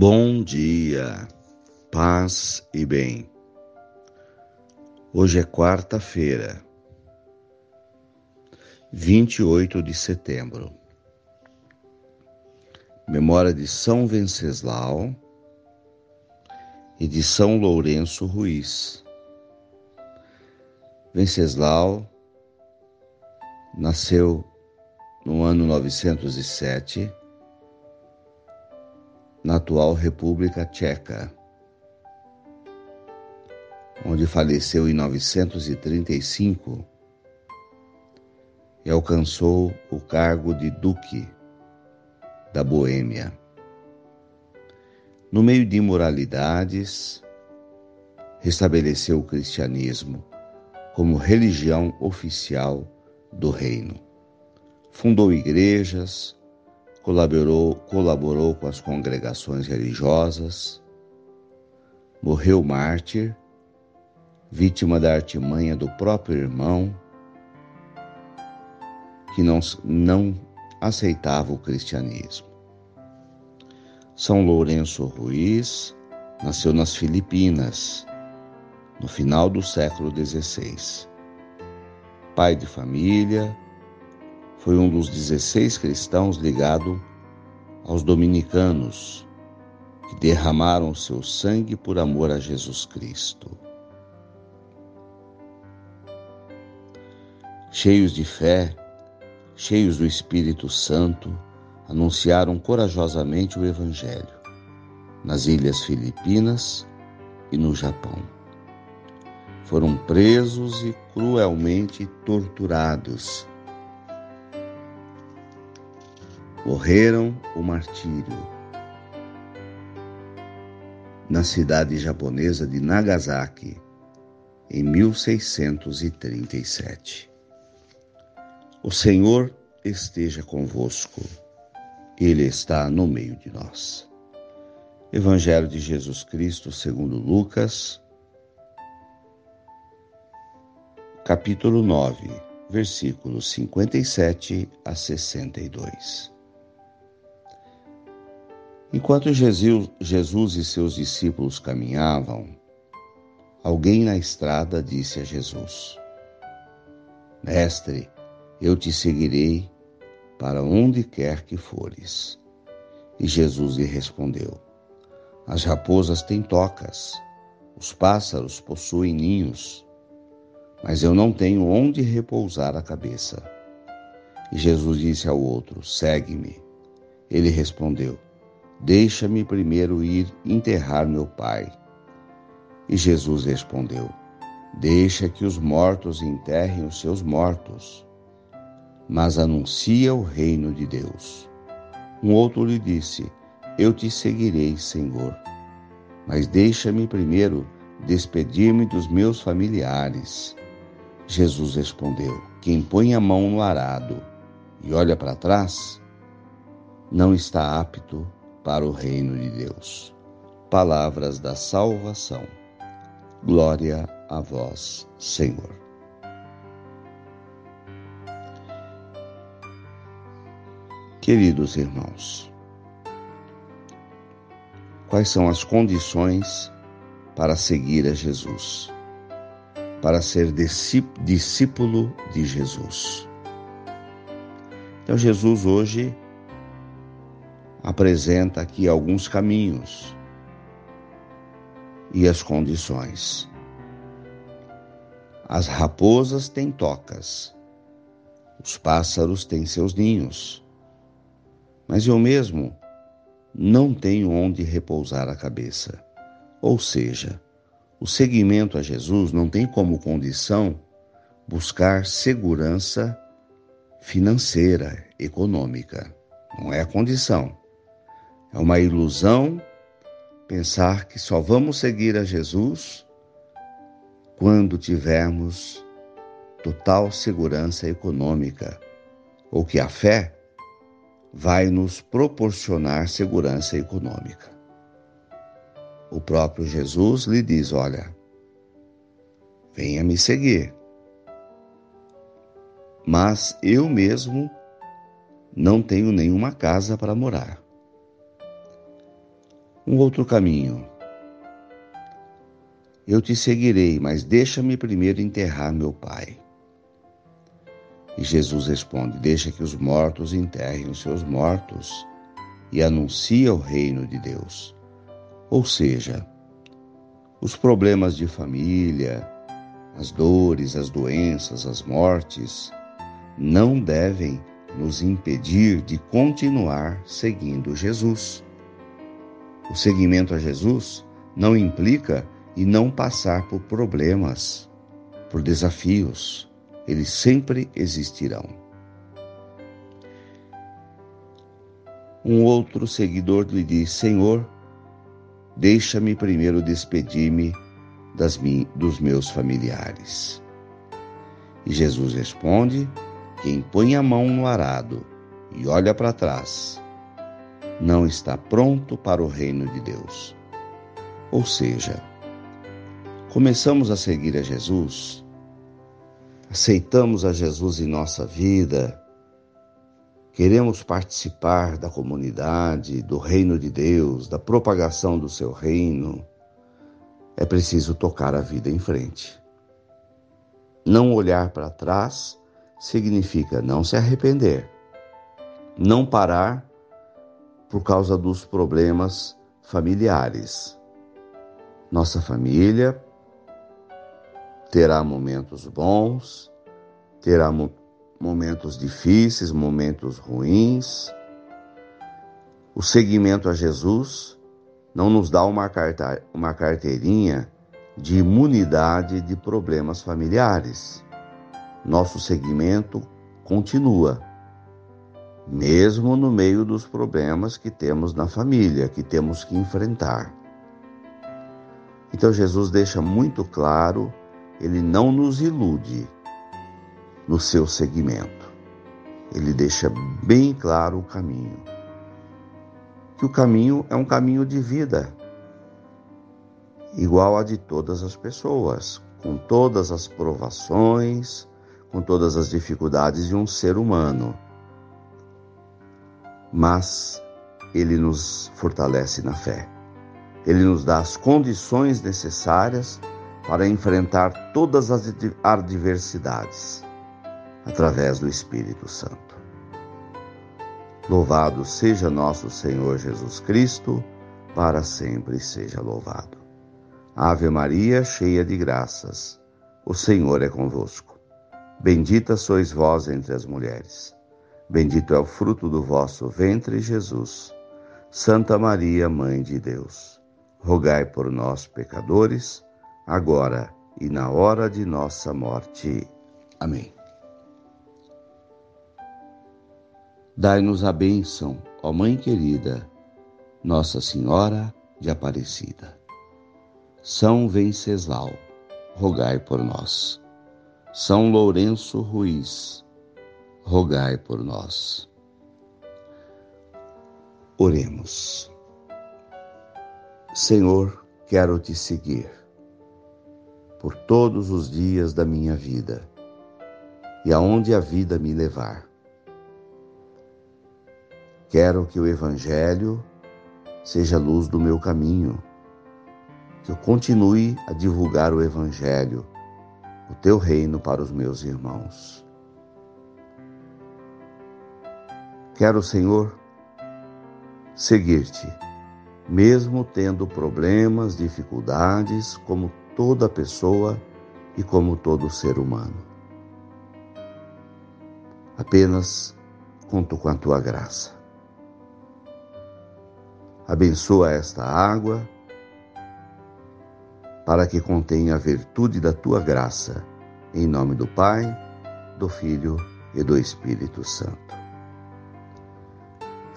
Bom dia, paz e bem. Hoje é quarta-feira, 28 de setembro. Memória de São Venceslau e de São Lourenço Ruiz. Venceslau nasceu no ano 907 na atual República Tcheca, onde faleceu em 935 e alcançou o cargo de Duque da Boêmia. No meio de imoralidades, restabeleceu o cristianismo como religião oficial do reino. Fundou igrejas, colaborou, colaborou com as congregações religiosas, morreu mártir, vítima da artimanha do próprio irmão, que não, não aceitava o cristianismo. São Lourenço Ruiz nasceu nas Filipinas, no final do século XVI. Pai de família, foi um dos 16 cristãos ligado aos dominicanos que derramaram seu sangue por amor a Jesus Cristo. Cheios de fé, cheios do Espírito Santo, anunciaram corajosamente o Evangelho nas Ilhas Filipinas e no Japão. Foram presos e cruelmente torturados morreram o martírio. Na cidade japonesa de Nagasaki, em 1637. O Senhor esteja convosco, Ele está no meio de nós. Evangelho de Jesus Cristo segundo Lucas, capítulo 9, versículos 57 a 62. Enquanto Jesus, e seus discípulos caminhavam, alguém na estrada disse a Jesus: Mestre, eu te seguirei para onde quer que fores. E Jesus lhe respondeu: As raposas têm tocas, os pássaros possuem ninhos, mas eu não tenho onde repousar a cabeça. E Jesus disse ao outro: Segue-me. Ele respondeu: Deixa-me primeiro ir enterrar meu pai. E Jesus respondeu: Deixa que os mortos enterrem os seus mortos, mas anuncia o reino de Deus. Um outro lhe disse: Eu te seguirei, Senhor, mas deixa-me primeiro despedir-me dos meus familiares. Jesus respondeu: Quem põe a mão no arado e olha para trás, não está apto para o reino de Deus. Palavras da salvação. Glória a vós, Senhor. Queridos irmãos, quais são as condições para seguir a Jesus, para ser discípulo de Jesus? Então, Jesus hoje apresenta aqui alguns caminhos e as condições. As raposas têm tocas, os pássaros têm seus ninhos, mas eu mesmo não tenho onde repousar a cabeça. Ou seja, o seguimento a Jesus não tem como condição buscar segurança financeira, econômica. Não é a condição. É uma ilusão pensar que só vamos seguir a Jesus quando tivermos total segurança econômica, ou que a fé vai nos proporcionar segurança econômica. O próprio Jesus lhe diz: Olha, venha me seguir. Mas eu mesmo não tenho nenhuma casa para morar. Um outro caminho. Eu te seguirei, mas deixa-me primeiro enterrar meu pai. E Jesus responde: Deixa que os mortos enterrem os seus mortos e anuncia o reino de Deus. Ou seja, os problemas de família, as dores, as doenças, as mortes, não devem nos impedir de continuar seguindo Jesus. O seguimento a Jesus não implica em não passar por problemas, por desafios. Eles sempre existirão. Um outro seguidor lhe diz: Senhor, deixa-me primeiro despedir-me dos meus familiares. E Jesus responde: Quem põe a mão no arado e olha para trás, não está pronto para o reino de Deus. Ou seja, começamos a seguir a Jesus, aceitamos a Jesus em nossa vida, queremos participar da comunidade, do reino de Deus, da propagação do seu reino, é preciso tocar a vida em frente. Não olhar para trás significa não se arrepender, não parar por causa dos problemas familiares. Nossa família terá momentos bons, terá momentos difíceis, momentos ruins. O seguimento a Jesus não nos dá uma, carta, uma carteirinha de imunidade de problemas familiares. Nosso segmento continua, mesmo no meio dos problemas que temos na família, que temos que enfrentar. Então Jesus deixa muito claro, ele não nos ilude no seu segmento. Ele deixa bem claro o caminho que o caminho é um caminho de vida, igual a de todas as pessoas, com todas as provações, com todas as dificuldades de um ser humano. Mas ele nos fortalece na fé. Ele nos dá as condições necessárias para enfrentar todas as adversidades através do Espírito Santo. Louvado seja nosso Senhor Jesus Cristo, para sempre seja louvado. Ave Maria, cheia de graças, o Senhor é convosco. Bendita sois vós entre as mulheres. Bendito é o fruto do vosso ventre, Jesus. Santa Maria, Mãe de Deus, rogai por nós, pecadores, agora e na hora de nossa morte. Amém. Dai-nos a bênção, ó Mãe querida, Nossa Senhora de Aparecida. São Venceslau, rogai por nós. São Lourenço Ruiz, rogai por nós. Oremos. Senhor, quero te seguir por todos os dias da minha vida e aonde a vida me levar. Quero que o Evangelho seja a luz do meu caminho, que eu continue a divulgar o Evangelho, o teu reino para os meus irmãos. Quero, Senhor, seguir-te, mesmo tendo problemas, dificuldades, como toda pessoa e como todo ser humano. Apenas conto com a tua graça. Abençoa esta água para que contenha a virtude da tua graça. Em nome do Pai, do Filho e do Espírito Santo.